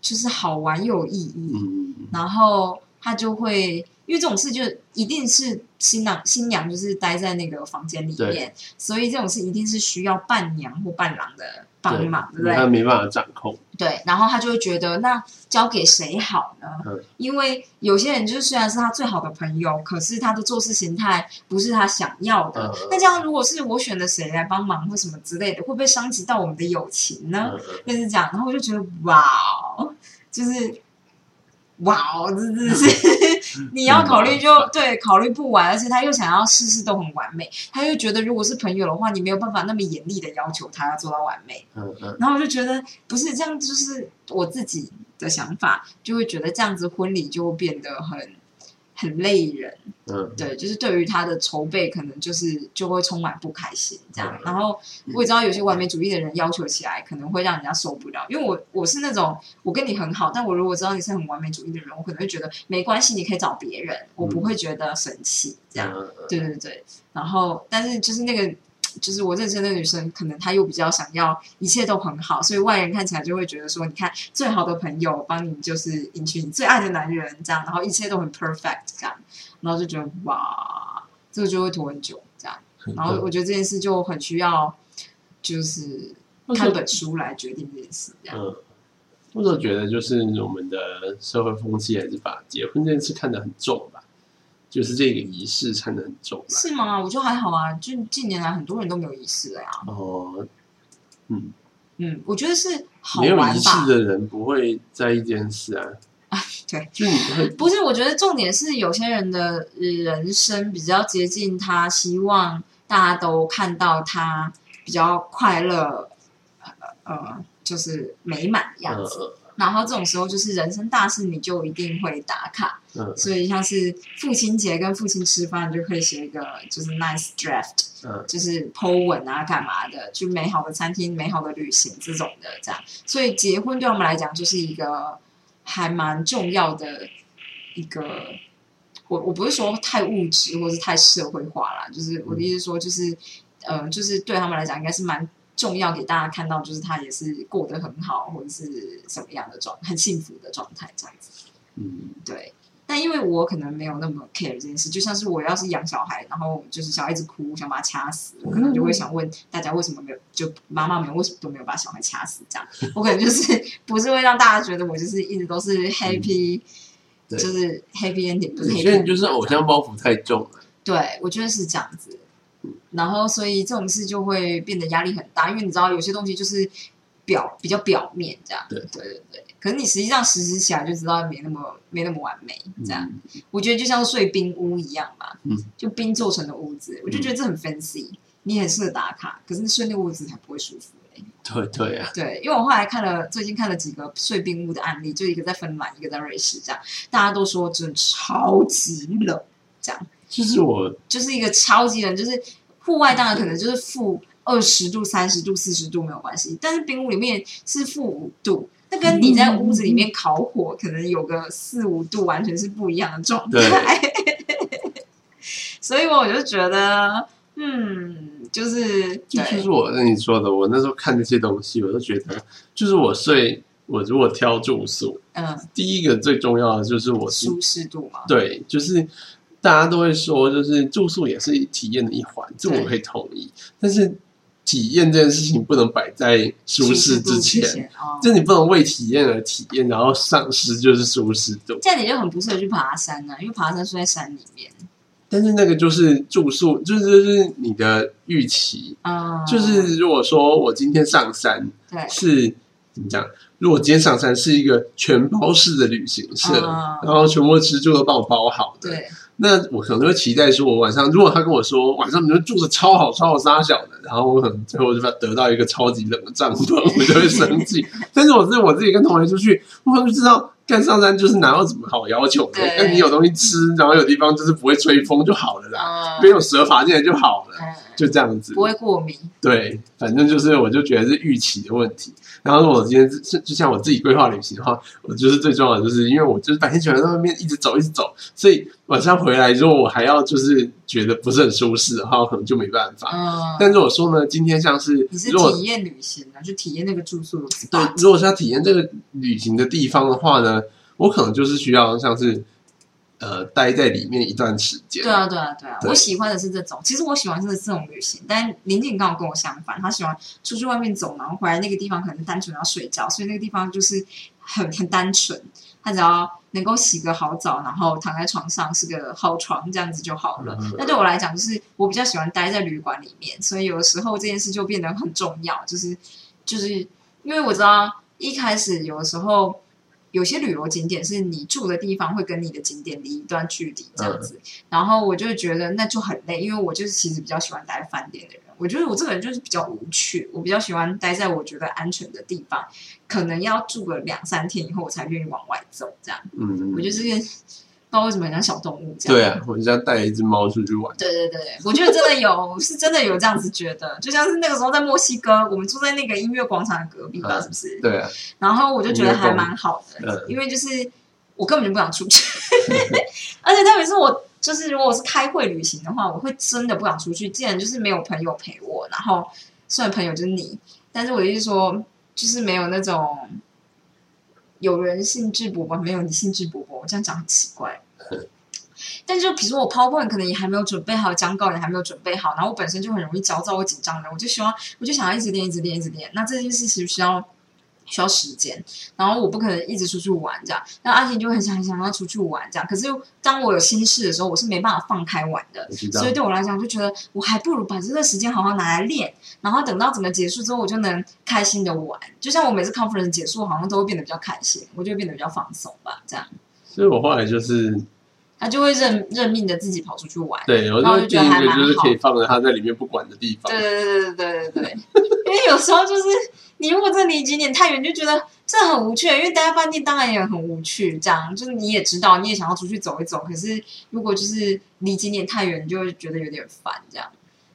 就是好玩又有意义。嗯。然后他就会因为这种事就一定是新郎新娘就是待在那个房间里面，所以这种事一定是需要伴娘或伴郎的帮忙，对不对？他没办法掌控。对，然后他就会觉得那交给谁好呢？嗯因为有些人就是虽然是他最好的朋友，可是他的做事形态不是他想要的。嗯那这样如果是我选的谁来帮忙或什么之类的，会不会伤及到我们的友情呢？嗯类似这样，然后我就觉得哇哦，就是哇哦，这真的是 你要考虑就对考虑不完，而且他又想要事事都很完美，他又觉得如果是朋友的话，你没有办法那么严厉的要求他要做到完美。嗯嗯然后我就觉得不是这样，就是我自己的想法，就会觉得这样子婚礼就会变得很很累人。嗯对，就是对于他的筹备，可能就是就会充满不开心这样嗯。然后我也知道有些完美主义的人要求起来，可能会让人家受不了。因为我我是那种我跟你很好，但我如果知道你是很完美主义的人，我可能会觉得没关系，你可以找别人，我不会觉得生气这样。嗯对对对，然后但是就是那个，就是我认识的那个女生，可能她又比较想要一切都很好，所以外人看起来就会觉得说，你看最好的朋友帮你就是迎娶你最爱的男人这样，然后一切都很 perfect 这样，然后就觉得哇，这个就会拖很久这样，然后我觉得这件事就很需要就是看本书来决定这件事这样。嗯，我总觉得就是我们的社会风气还是把结婚这件事看得很重吧，就是这个仪式看得很重吧。是吗？我觉得还好啊，就近年来很多人都没有仪式了呀。哦，嗯，嗯，我觉得是好没有玩吧仪式。的人不会在意这件事啊。啊对，就你会不是，我觉得重点是有些人的人生比较接近他希望大家都看到他比较快乐，呃呃，就是美满的样子。嗯然后这种时候就是人生大事，你就一定会打卡。嗯所以像是父亲节跟父亲吃饭，就可以写一个就是 nice draft，嗯就是 po 文啊，干嘛的，去美好的餐厅、美好的旅行这种的，这样。所以结婚对我们来讲就是一个还蛮重要的一个。我我不是说太物质或是太社会化啦，就是我的意思说，就是呃，就是对他们来讲应该是蛮重要，给大家看到，就是他也是过得很好，或者是什么样的状，很幸福的状态这样子。嗯对，但因为我可能没有那么 care 这件事，就像是我要是养小孩，然后就是小孩一直哭，想把他掐死，我可能就会想问大家为什么没有，就妈妈们为什么都没有把小孩掐死？这样，我可能就是不是会让大家觉得我就是一直都是 happy，、对就是 happy ending，不是有 happy 些人就是偶像包袱太重了。对，我觉得是这样子。然后，所以这种事就会变得压力很大，因为你知道有些东西就是表比较表面这样。对对对对。可是你实际上实施起来就知道没那么没那么完美这样。嗯我觉得就像睡冰屋一样嘛，嗯就冰做成的屋子，我就觉得这很 fancy，、你很适合打卡，可是睡那个屋子才不会舒服、欸、对对啊，对，因为我后来看了最近看了几个睡冰屋的案例，就一个在芬兰，一个在瑞士，这样大家都说真的超级冷，这样。就是我就是一个超级冷，就是户外当然可能就是负二十度、三十度、四十度没有关系，但是冰屋里面是负五度，那跟你在屋子里面烤火可能有个四五度，完全是不一样的状态。所以我就觉得，嗯，就是就是我跟你说的，我那时候看这些东西，我都觉得，就是我睡，我如果挑住宿，嗯。第一个最重要的就是我是舒适度嘛，对，就是大家都会说，就是住宿也是体验的一环，这我可以同意。但是体验这件事情不能摆在舒适度之前，哦。就你不能为体验而体验，然后丧失就是舒适度。这样你就很不适合去爬山呢、因为爬山是在山里面，但是那个就是住宿，就是就是你的预期，嗯，就是如果说我今天上山对，是怎么讲？如果今天上山是一个全包式的旅行社，嗯然后全部吃住都帮我包好的，对，那我可能会期待说，我晚上如果他跟我说晚上你们住的超好、超好、沙小的，然后我可能最后就得到一个超级冷的帐篷，我就会生气。但是我是我自己跟同学出去，我就知道干上山就是哪有什么好要求的，那你有东西吃，然后有地方就是不会吹风就好了啦，嗯没有蛇爬进来就好了，嗯就这样子。不。会过敏，对，反正就是我就觉得是预期的问题。然后我今天是就像我自己规划旅行的话，我就是最重要的，就是因为我就是白天喜欢在外面一直走一直走，所以晚上回来之后我还要就是觉得不是很舒适的话，我可能就没办法。嗯，但如果说呢，今天像是你是体验旅行啊，去体验那个住宿的对如果是要体验这个旅行的地方的话呢，我可能就是需要像是呃待在里面一段时间。对啊，对啊，对啊，对我喜欢的是这种。其实我喜欢的是这种旅行，但林静刚好跟我相反，他喜欢出去外面走，然后回来那个地方可能单纯要睡觉，所以那个地方就是很很单纯，他只要能够洗个好澡，然后躺在床上是个好床，这样子就好了。嗯那对我来讲，就是我比较喜欢待在旅馆里面，所以有的时候这件事就变得很重要，就是就是因为我知道一开始有的时候。有些旅游景点是你住的地方会跟你的景点离一段距离这样子，然后我就觉得那就很累，因为我就是其实比较喜欢待在饭店的人。我觉得我这个人就是比较无趣，我比较喜欢待在我觉得安全的地方，可能要住个两三天以后我才愿意往外走。这样，嗯我，就是 不知道为什么很像小动物这样。对啊，我就像带一只猫出去玩。对对对，我觉得真的有，是真的有这样子觉得，就像是那个时候在墨西哥，我们住在那个音乐广场的隔壁吧，嗯是不是？对啊，然后我就觉得还蛮好的，嗯因为就是我根本就不想出去，而且特别是我就是如果是开会旅行的话，我会真的不想出去。既然就是没有朋友陪我，然后虽然朋友就是你，但是我就是说，就是没有那种有人兴致勃勃，没有你兴致勃勃，我这样讲很奇怪。但就比如说我 PowerPoint 可能也还没有准备好，讲稿也还没有准备好，然后我本身就很容易焦躁或紧张的，我就希望我就想要一直练，一直练，一直练。那这件事其实需要需要时间，然后我不可能一直出去玩这样。那阿婷就很想很想要出去玩这样，可是当我有心事的时候，我是没办法放开玩的。所以。对我来讲，就觉得我还不如把这段时间好好拿来练，然后等到整个结束之后，我就能开心的玩。就像我每次 conference 结束，好像都会变得比较开心，我就会变得比较放松吧。这样，所以我后来就是，他就会认认命的自己跑出去玩。对然后就觉得还蛮好就是可以放在他在里面不管的地方对。对对对对对对，因为有时候就是你如果真的离景点太远，就觉得这很无趣。因为待在饭店当然也很无趣，这样就是你也知道，你也想要出去走一走，可是如果就是离景点太远，你就会觉得有点烦这样。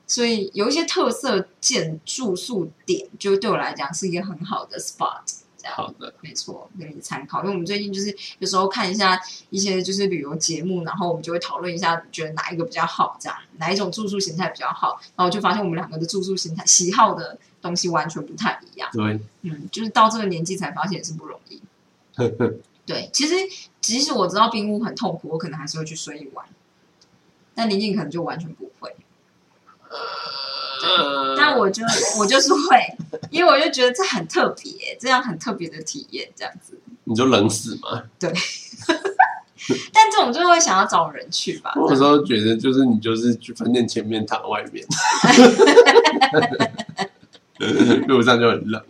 所以有一些特色建住宿点，就对我来讲是一个很好的 spot。这样好的，没错，给你参考。因为我们最近就是有时候看一下一些就是旅游节目，然后我们就会讨论一下，觉得哪一个比较好，这样哪一种住宿形态比较好。然后就发现我们两个的住宿形态、喜好的东西完全不太一样。对，嗯，就是到这个年纪才发现也是不容易。对，其实即使我知道冰屋很痛苦，我可能还是会去睡一晚，但林静可能就完全不会。但我就我就是会，因为我就觉得这很特别，这样很特别的体验，这样子。你就冷死嘛。但这种就会想要找人去吧。我有时候觉得就是你就是去饭店前面躺外面，路上就很冷，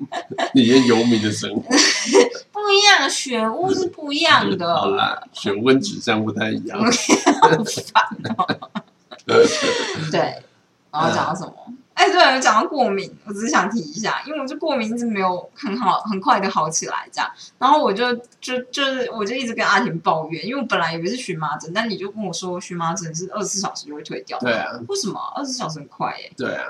体验游民的生活。不一样，雪屋是不一样的。好啦，选温指向不太一样。好烦哦。对，然后讲到什么？哎，对，有讲到过敏，我只是想提一下，因为我这过敏一直没有很好、很快的好起来，这样。然后我就就就是，我就一直跟阿婷抱怨，因为我本来以为是荨麻疹，但你就跟我说荨麻疹是二十四小时就会退掉。对啊，为什么二十四小时很快耶？对啊，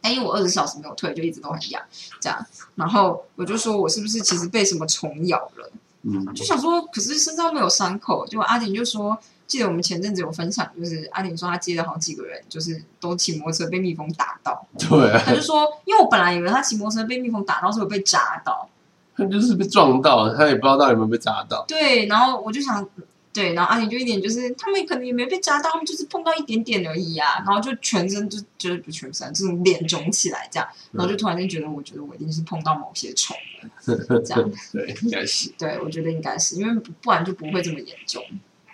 但因为我二十小时没有退，就一直都很痒，这样。然后我就说我是不是其实被什么虫咬了？嗯，就想说，可是身上没有伤口。结果阿婷就说，记得我们前阵子有分享，就是阿婷说她接了好几个人，就是都骑摩托车被蜜蜂打到。对啊，她就说，因为我本来以为他骑摩托车被蜜蜂打到是有被扎到，他就是被撞到，他也不知道到底有没有被扎到。对。然后我就想，对，然后阿婷就一点就是他们可能也没被扎到，他们就是碰到一点点而已啊。然后就全身就就是不全身，这种脸肿起来这样。然后就突然间觉得，我觉得我一定是碰到某些虫了，这样。对，应该是。对，我觉得应该是因为不不然就不会这么严重。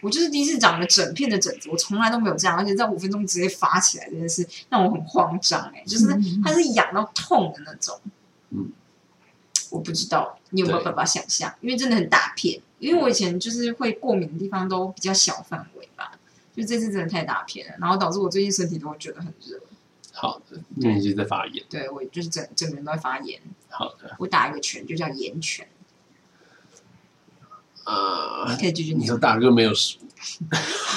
我就是第一次长了整片的疹子，我从来都没有这样，而且在五分钟直接发起来，这件事让我很慌张哎、就是它是痒到痛的那种。嗯，我不知道你有没有办法想象，因为真的很大片。因为我以前就是会过敏的地方都比较小范围吧，就这次真的太大片了，然后导致我最近身体都会觉得很热。好的，因为你是在发炎。对我就是整整个人都会发炎，好的，我打一个拳就叫炎拳，呃，可以继续你你说大哥没有输，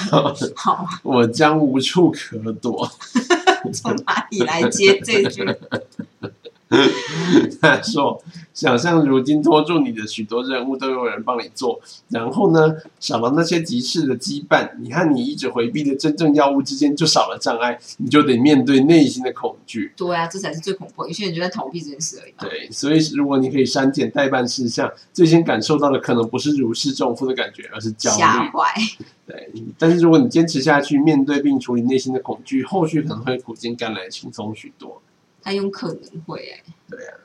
好。我将无处可躲。从哪里来接这句？他说想象如今拖住你的许多任务都有人帮你做，然后呢，少了那些急事的羁绊，你和你一直回避的真正药物之间就少了障碍，你就得面对内心的恐惧。对啊，这才是最恐怖。有些人就在逃避这件事而已。对，所以如果你可以删减代办事项，最先感受到的可能不是如释重负的感觉，而是焦虑。吓坏。对，但是如果你坚持下去，面对并处理内心的恐惧，后续可能会苦尽甘来，轻松许多。他用可能会哎、对啊，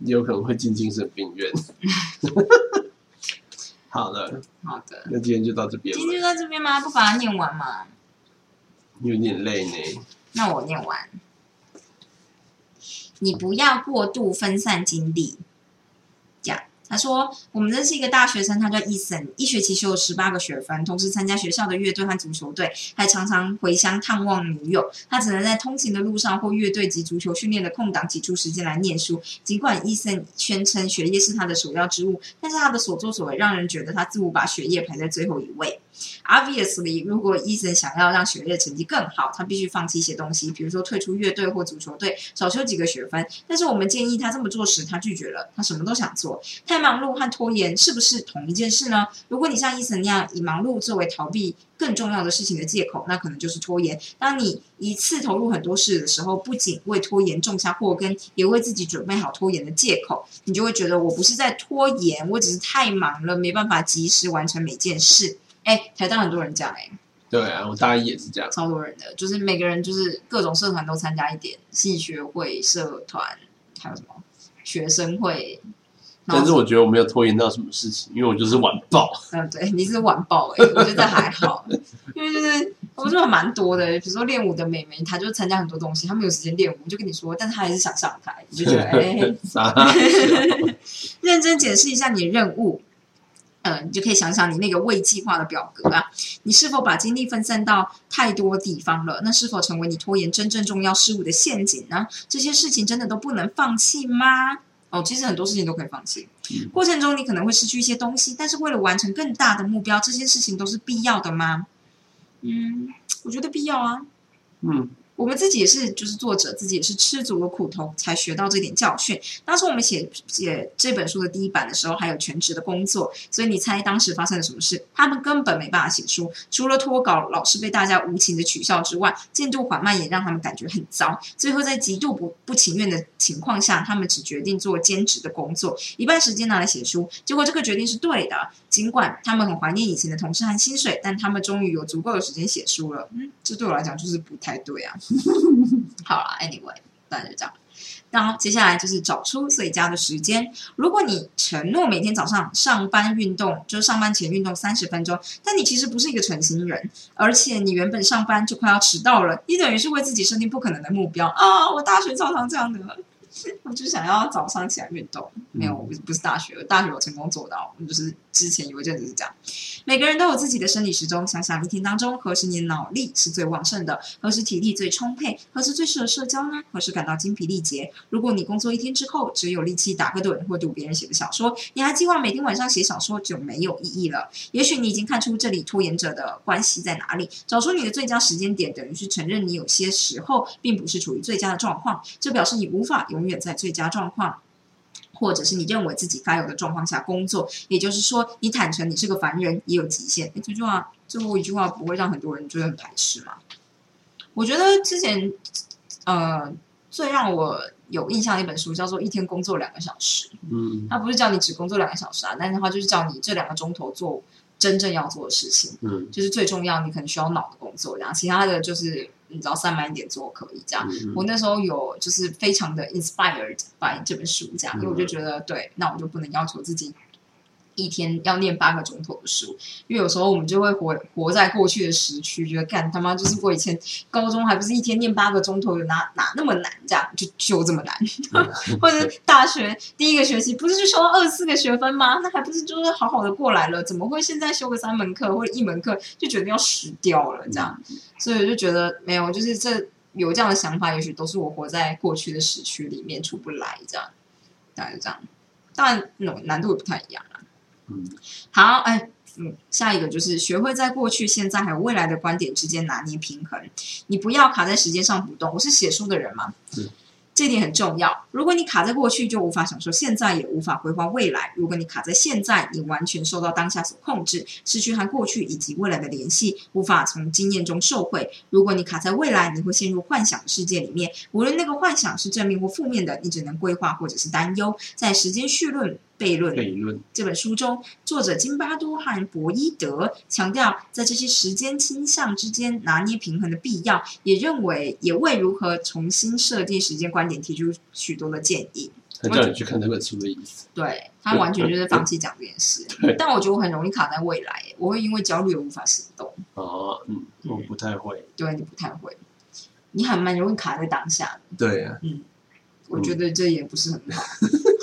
也有可能会进精神病院。好了，好的，那今天就到这边今天就，到这边吗？不把它念完吗？有点累呢。那我念完。你不要过度分散精力。他说我们认识一个大学生，他叫伊森，一学期修了十八个学分，同时参加学校的乐队和足球队，还常常回乡探望女友。他只能在通勤的路上或乐队及足球训练的空档挤出时间来念书。尽管伊森宣称学业是他的首要之务，但是他的所作所为让人觉得他似乎把学业排在最后一位。Obviously，如果伊森想要让学业成绩更好，他必须放弃一些东西，比如说退出乐队或足球队，少修几个学分。但是我们建议他这么做时，他拒绝了。他什么都想做，太忙碌和拖延是不是同一件事呢？如果你像伊森那样以忙碌作为逃避更重要的事情的借口，那可能就是拖延。当你一次投入很多事的时候，不仅为拖延种下祸根，也为自己准备好拖延的借口，你就会觉得我不是在拖延，我只是太忙了，没办法及时完成每件事。哎，台大很多人这样哎、对啊，我大一也是这样。超多人的，就是每个人就是各种社团都参加一点，系学会、社团，还有什么学生会。但是我觉得我没有拖延到什么事情，因为我就是晚报。嗯，对，你是晚报哎、我觉得还好，因为就是我们这蛮多的，比如说练舞的妹妹，她就参加很多东西，她没有时间练舞，就跟你说，但是她还是想上台，你就觉得哎、啥？认真解释一下你的任务。嗯，你就可以想想你那个未计划的表格啊，你是否把精力分散到太多地方了？那是否成为你拖延真正重要事物的陷阱呢？这些事情真的都不能放弃吗？哦，其实很多事情都可以放弃。过程中你可能会失去一些东西，但是为了完成更大的目标，这些事情都是必要的吗？嗯，我觉得必要啊。嗯，我们自己也是，就是作者自己也是吃足了苦头才学到这点教训。当时我们写写这本书的第一版的时候，还有全职的工作，所以你猜当时发生了什么事？他们根本没办法写书，除了脱稿老是被大家无情的取笑之外，进度缓慢也让他们感觉很糟。最后在极度不不情愿的情况下，他们只决定做兼职的工作，一半时间拿来写书。结果这个决定是对的，尽管他们很怀念以前的同事和薪水，但他们终于有足够的时间写书了。嗯，这对我来讲就是不太对啊。好了 a n y w a y 大概就这样。然后接下来就是找出最佳的时间。如果你承诺每天早上上班运动，就是上班前运动三十分钟，但你其实不是一个成型人，而且你原本上班就快要迟到了，你等于是为自己设定不可能的目标啊！我大学常常这样的，我就想要早上起来运动。没有，我不是不是大学，大学我成功做到，我就是之前有一阵子是这样。每个人都有自己的生理时钟，想想一天当中何时你脑力是最旺盛的，何时体力最充沛，何时最适合社交呢？何时感到精疲力竭？如果你工作一天之后只有力气打个盹或读别人写的小说，你还计划每天晚上写小说，就没有意义了。也许你已经看出这里拖延者的关系在哪里，找出你的最佳时间点，等于是承认你有些时候并不是处于最佳的状况，这表示你无法永远在最佳状况。或者是你认为自己该有的状况下工作，也就是说，你坦诚你是个凡人，也有极限。诶这句话最后一句话不会让很多人觉得很排斥吗？我觉得之前呃最让我有印象的一本书叫做《一天工作两个小时》，嗯它不是叫你只工作两个小时啊，但是它就是叫你这两个钟头做真正要做的事情，嗯就是最重要你可能需要脑的工作，然后其他的就是你只要散漫一点做可以这样。嗯我那时候有就是非常的 inspired by 这本书，这样，因为我就觉得对，那我就不能要求自己一天要念八个钟头的书，因为有时候我们就会活活在过去的时区，觉得干他妈就是我以前高中还不是一天念八个钟头，有哪哪那么难，这样就就这么难，或者大学第一个学期不是就修了二十四个学分吗？那还不是就是好好的过来了，怎么会现在修个三门课或者一门课就觉得要死掉了这样？所以我就觉得没有，就是这有这样的想法，也许都是我活在过去的时区里面出不来，这样，大概就这样。当然，难难度也不太一样啦。嗯好，哎，嗯，下一个就是学会在过去、现在还有未来的观点之间拿捏平衡。你不要卡在时间上不动。我是写书的人嘛嗯，这点很重要。如果你卡在过去，就无法享受现在，也无法规划未来；如果你卡在现在，你完全受到当下所控制，失去和过去以及未来的联系，无法从经验中受惠。如果你卡在未来，你会陷入幻想的世界里面，无论那个幻想是正面或负面的，你只能规划或者是担忧。在时间序论。悖论悖论这本书中，作者金巴多和博伊德强调，在这些时间倾向之间拿捏平衡的必要，也认为也为如何重新设定时间观点提出许多的建议。他叫你去看这本书的意思，对他完全就是放弃讲这件事。但我觉得我很容易卡在未来，我会因为焦虑而无法行动。哦，嗯，我不太会。对你不太会，你很蛮容易卡在当下。对啊，嗯，我觉得这也不是很好。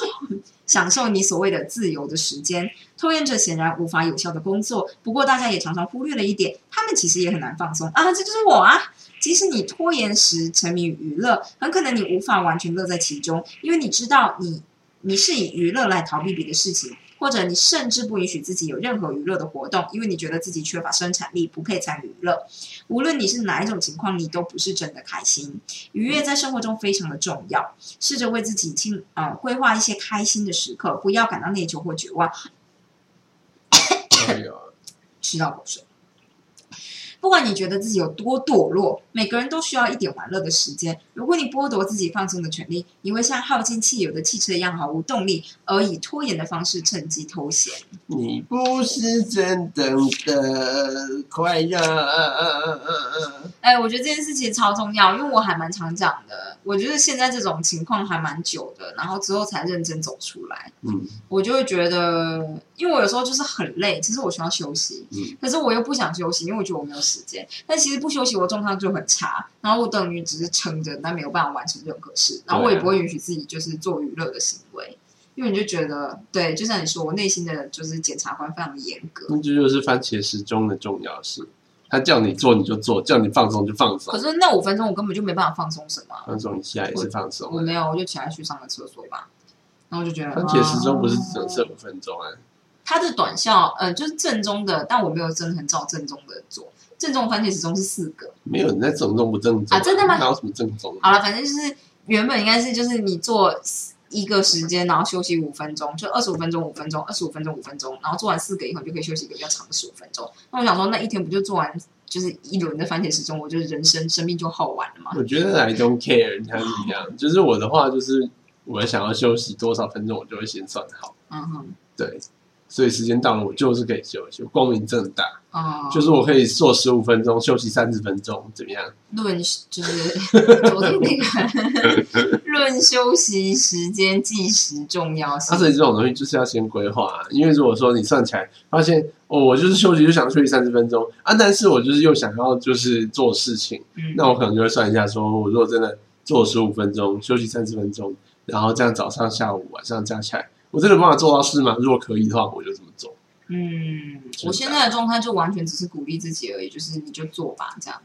享受你所谓的自由的时间，拖延者显然无法有效的工作。不过，大家也常常忽略了一点，他们其实也很难放松啊！这就是我啊！即使你拖延时沉迷于娱乐，很可能你无法完全乐在其中，因为你知道你你是以娱乐来逃避别的事情。或者你甚至不允许自己有任何娱乐的活动，因为你觉得自己缺乏生产力，不配参与娱乐。无论你是哪一种情况，你都不是真的开心。愉悦在生活中非常的重要，试着为自己清呃规划一些开心的时刻，不要感到内疚或绝望。吃到口水。不管你觉得自己有多堕落，每个人都需要一点玩乐的时间。如果你剥夺自己放松的权利，你会像耗尽汽油的汽车一样毫无动力，而以拖延的方式趁机偷闲。你不是真正的快乐。哎，我觉得这件事情超重要，因为我还蛮常讲的。我觉得现在这种情况还蛮久的，然后之后才认真走出来。嗯，我就会觉得，因为我有时候就是很累，其实我需要休息，嗯可是我又不想休息，因为我觉得我没有。时间，但其实不休息，我状态就很差。然后我等于只是撑着，但没有办法完成任何事。然后我也不会允许自己就是做娱乐的行为，因为你就觉得，对，就像你说，我内心的就是检察官非常的严格。那这就是番茄时钟的重要性。他叫你做你就做，叫你放松就放松。可是那五分钟我根本就没办法放松什么。放松一下也是放松。我没有，我就起来去上个厕所吧。然后我就觉得番茄时钟不是只能设五分钟啊？它的短效，呃，就是正宗的，但我没有真的很照正宗的做。正宗番茄时钟是四个，没有你在正宗不正宗啊？真的吗？哪有什么正宗？好了，反正就是原本应该是就是你做一个时间，然后休息五分钟，就二十五分钟五分钟，二十五分钟五分钟，然后做完四个以后就可以休息一个比较长的十五分钟。那我想说，那一天不就做完就是一轮的番茄时钟，我就是人生生命就耗完了吗？我觉得 I don't care，你看是一样。就是我的话，就是我想要休息多少分钟，我就会先算好。嗯哼，对。所以时间到了，我就是可以休息，光明正大。哦，就是我可以做十五分钟，休息三十分钟，怎么样？论就是昨天那个 论休息时间计时重要性。而且这种东西就是要先规划，因为如果说你算起来发现哦，我就是休息就想休息三十分钟啊，但是我就是又想要就是做事情，那我可能就会算一下，说我如果真的做十五分钟，休息三十分钟，然后这样早上、下午、晚上加起来。我真的办法做到事吗？如果可以的话，我就这么做。嗯，我现在的状态就完全只是鼓励自己而已，就是你就做吧，这样。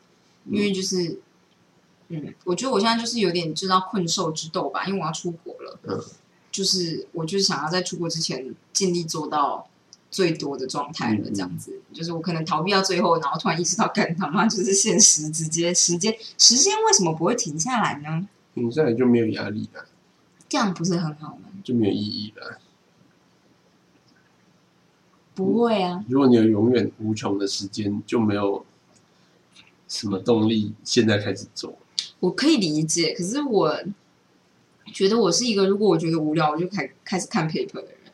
因为就是，嗯，我觉得我现在就是有点知道困兽之斗吧，因为我要出国了。嗯，就是我就是想要在出国之前尽力做到最多的状态了，这样子。就是我可能逃避到最后，然后突然意识到，干他妈就是现实，直接时间时间为什么不会停下来呢？停下来就没有压力了，这样不是很好吗？就没有意义了。不会啊！如果你有永远无穷的时间，就没有什么动力现在开始做。我可以理解，可是我觉得我是一个，如果我觉得无聊，我就开开始看 paper 的人。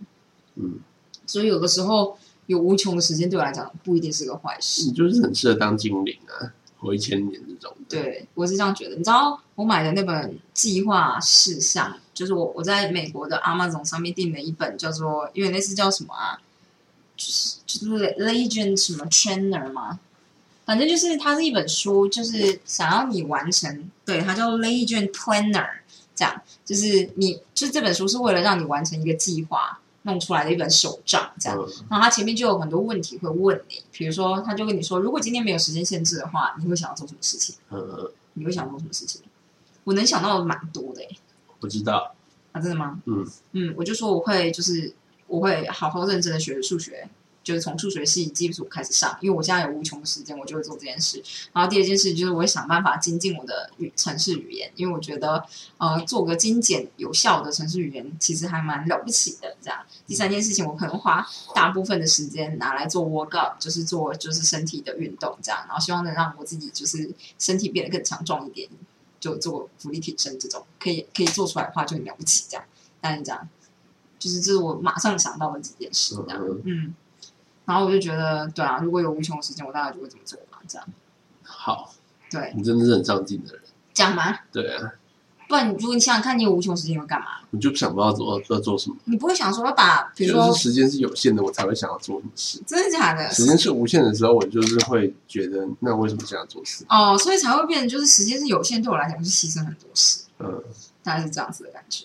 嗯，所以有的时候有无穷的时间对我来讲不一定是个坏事。你就是很适合当精灵啊，活一千年这种。对，我是这样觉得。你知道我买的那本计划事项，就是我我在美国的 Amazon 上面订了一本，叫做因为那是叫什么啊？就是就是 Legend 什么 Trainer 吗？反正就是它是一本书，就是想要你完成，对，它叫 Legend Planner，这样就是你就是这本书是为了让你完成一个计划弄出来的一本手账，这样。然后它前面就有很多问题会问你，比如说他就跟你说，如果今天没有时间限制的话，你会想要做什么事情？嗯你会想做什么事情？我能想到的蛮多的诶。不知道啊？真的吗？嗯嗯，我就说我会就是。我会好好认真的学数学，就是从数学系基础开始上，因为我现在有无穷的时间，我就会做这件事。然后第二件事就是我会想办法精进我的语城市语言，因为我觉得呃做个精简有效的城市语言其实还蛮了不起的。这样，第三件事情我可能花大部分的时间拿来做 workout，就是做就是身体的运动这样，然后希望能让我自己就是身体变得更强壮一点，就做福利提升这种可以可以做出来的话就很了不起这样。但是这样，就是这是我马上想到的几件事这样，嗯嗯。然后我就觉得，对啊，如果有无穷的时间，我大概就会这么做嘛，这样。好，对，你真的是很上进的人。这样吗？对啊，不然，如果你想想看，你有无穷时间，你会干嘛？我就想不到做要做什么，你不会想说要把，比如就说，是时间是有限的，我才会想要做什么事。真的假的？时间是无限的时候，我就是会觉得，那为什么这样做事？哦，所以才会变成就是时间是有限，对我来讲是牺牲很多事，嗯，大概是这样子的感觉，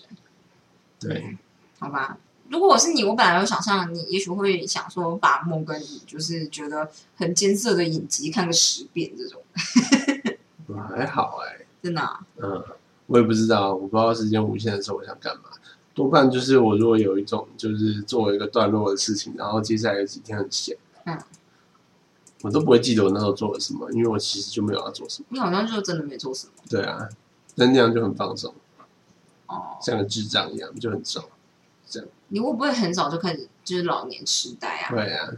对，好吧？如果我是你，我本来有想象你，也许会想说把某个你就是觉得很艰涩的影集看个十遍这种，还好哎、真的啊、嗯，我也不知道，我不知道时间无限的时候我想干嘛。多半就是我如果有一种就是做一个段落的事情，然后接下来有几天很闲，嗯，我都不会记得我那时候做了什么，因为我其实就没有要做什么。你好像就真的没做什么对啊，但那样就很放松，哦。像个智障一样，就很爽。你会不会很早就开始就是老年痴呆啊？对啊，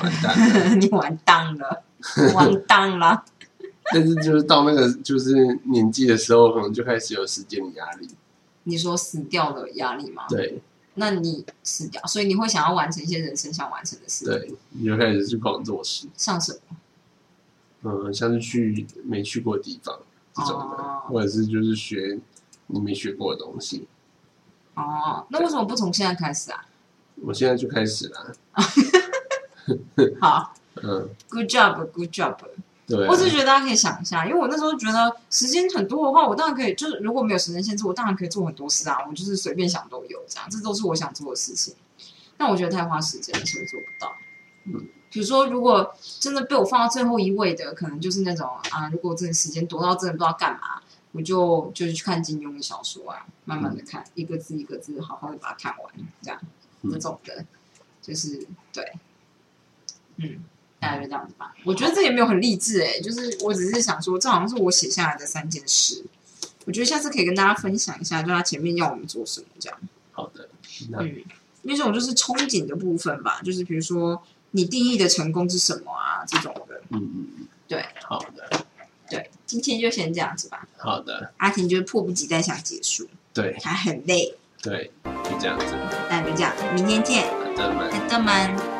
完蛋了。你完蛋了，完蛋了。但是就是到那个就是年纪的时候，可能就开始有时间的压力。你说死掉的压力吗？对那你死掉，所以你会想要完成一些人生想完成的事。，对，你就开始去狂做事。像什么？嗯，像是去没去过的地方这种的，哦或者是就是学你没学过的东西。哦，那为什么不从现在开始啊？我现在就开始啦。好 嗯，，Good job，Good job。我只是觉得大家可以想一下，因为我那时候觉得时间很多的话，我当然可以，就是如果没有时间限制，我当然可以做很多事啊，我就是随便想都有，这样，这都是我想做的事情。但我觉得太花时间了，所以做不到。嗯，比如说，如果真的被我放到最后一位的，可能就是那种啊，如果真的时间多到真的不知道干嘛，我就就是去看金庸的小说啊，慢慢的看，一个字一个字，好好的把它看完，这样嗯这种的，就是对，嗯，大概就这样子吧。我觉得这也没有很励志哎、就是我只是想说，这好像是我写下来的三件事，我觉得下次可以跟大家分享一下，就他前面要我们做什么这样。好的，嗯，因为这种就是憧憬的部分吧，就是比如说你定义的成功是什么啊这种的。嗯嗯嗯，对好的，对，今天就先这样子吧。好的，阿婷就是迫不及待想结束，对她很累，对，就这样子，那就这样，明天见，好的，们。再见们。